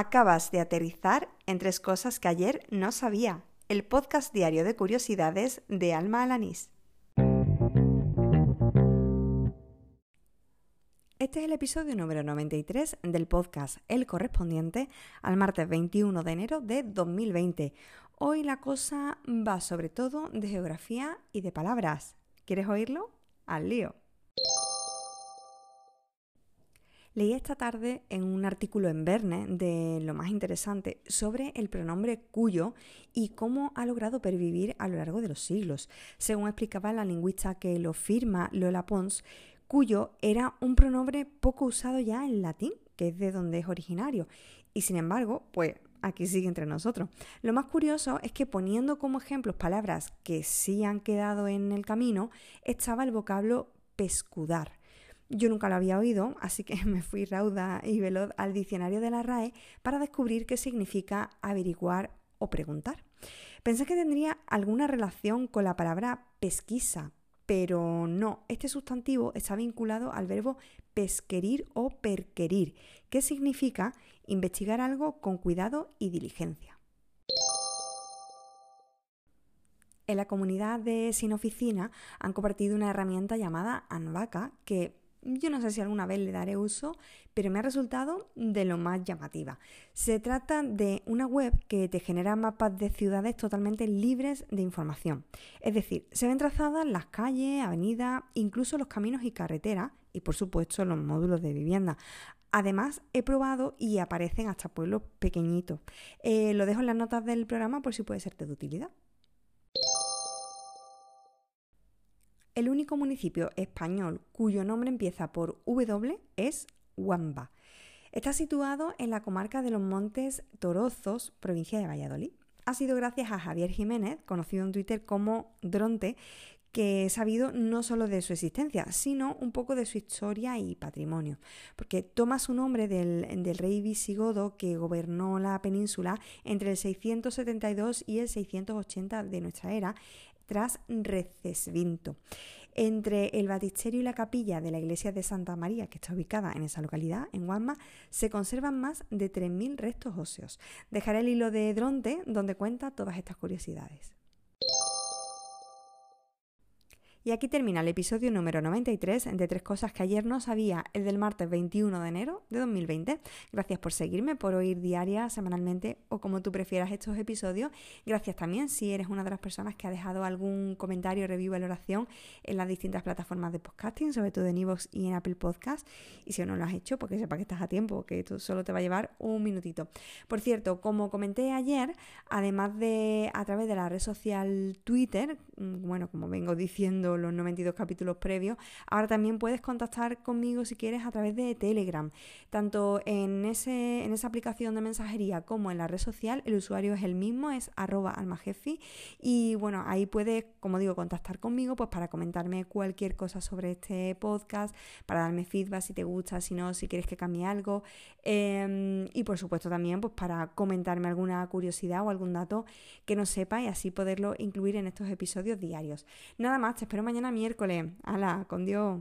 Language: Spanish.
Acabas de aterrizar en tres cosas que ayer no sabía. El podcast diario de curiosidades de Alma Alanís. Este es el episodio número 93 del podcast, el correspondiente al martes 21 de enero de 2020. Hoy la cosa va sobre todo de geografía y de palabras. ¿Quieres oírlo? Al lío. Leí esta tarde en un artículo en Verne de lo más interesante sobre el pronombre cuyo y cómo ha logrado pervivir a lo largo de los siglos. Según explicaba la lingüista que lo firma Lola Pons, cuyo era un pronombre poco usado ya en latín, que es de donde es originario. Y sin embargo, pues aquí sigue entre nosotros. Lo más curioso es que poniendo como ejemplos palabras que sí han quedado en el camino, estaba el vocablo pescudar yo nunca lo había oído, así que me fui rauda y veloz al diccionario de la RAE para descubrir qué significa averiguar o preguntar. Pensé que tendría alguna relación con la palabra pesquisa, pero no, este sustantivo está vinculado al verbo pesquerir o perquerir, que significa investigar algo con cuidado y diligencia. En la comunidad de Sin Oficina han compartido una herramienta llamada Anvaca que yo no sé si alguna vez le daré uso, pero me ha resultado de lo más llamativa. Se trata de una web que te genera mapas de ciudades totalmente libres de información. Es decir, se ven trazadas las calles, avenidas, incluso los caminos y carreteras y por supuesto los módulos de vivienda. Además, he probado y aparecen hasta pueblos pequeñitos. Eh, lo dejo en las notas del programa por si puede serte de utilidad. El único municipio español cuyo nombre empieza por W es Huamba. Está situado en la comarca de los Montes Torozos, provincia de Valladolid. Ha sido gracias a Javier Jiménez, conocido en Twitter como Dronte, que he sabido no solo de su existencia, sino un poco de su historia y patrimonio, porque toma su nombre del, del, rey visigodo que gobernó la península entre el 672 y el 680 de nuestra era, tras Recesvinto. Entre el batisterio y la capilla de la iglesia de Santa María, que está ubicada en esa localidad, en Guasma, se conservan más de 3.000 restos óseos. Dejaré el hilo de Dronte donde cuenta todas estas curiosidades. Y aquí termina el episodio número 93 de Tres Cosas que ayer no sabía, el del martes 21 de enero de 2020. Gracias por seguirme, por oír diaria, semanalmente o como tú prefieras estos episodios. Gracias también si eres una de las personas que ha dejado algún comentario, review, valoración en las distintas plataformas de podcasting, sobre todo en iVoox y en Apple Podcast. Y si no lo has hecho, porque sepa que estás a tiempo, que esto solo te va a llevar un minutito. Por cierto, como comenté ayer, además de a través de la red social Twitter, bueno, como vengo diciendo los 92 capítulos previos. Ahora también puedes contactar conmigo si quieres a través de Telegram. Tanto en, ese, en esa aplicación de mensajería como en la red social, el usuario es el mismo, es arroba almajefi. Y bueno, ahí puedes, como digo, contactar conmigo pues para comentarme cualquier cosa sobre este podcast, para darme feedback si te gusta, si no, si quieres que cambie algo. Em, y por supuesto también pues para comentarme alguna curiosidad o algún dato que no sepa y así poderlo incluir en estos diarios. Nada más, te espero mañana miércoles. Hala, con Dios.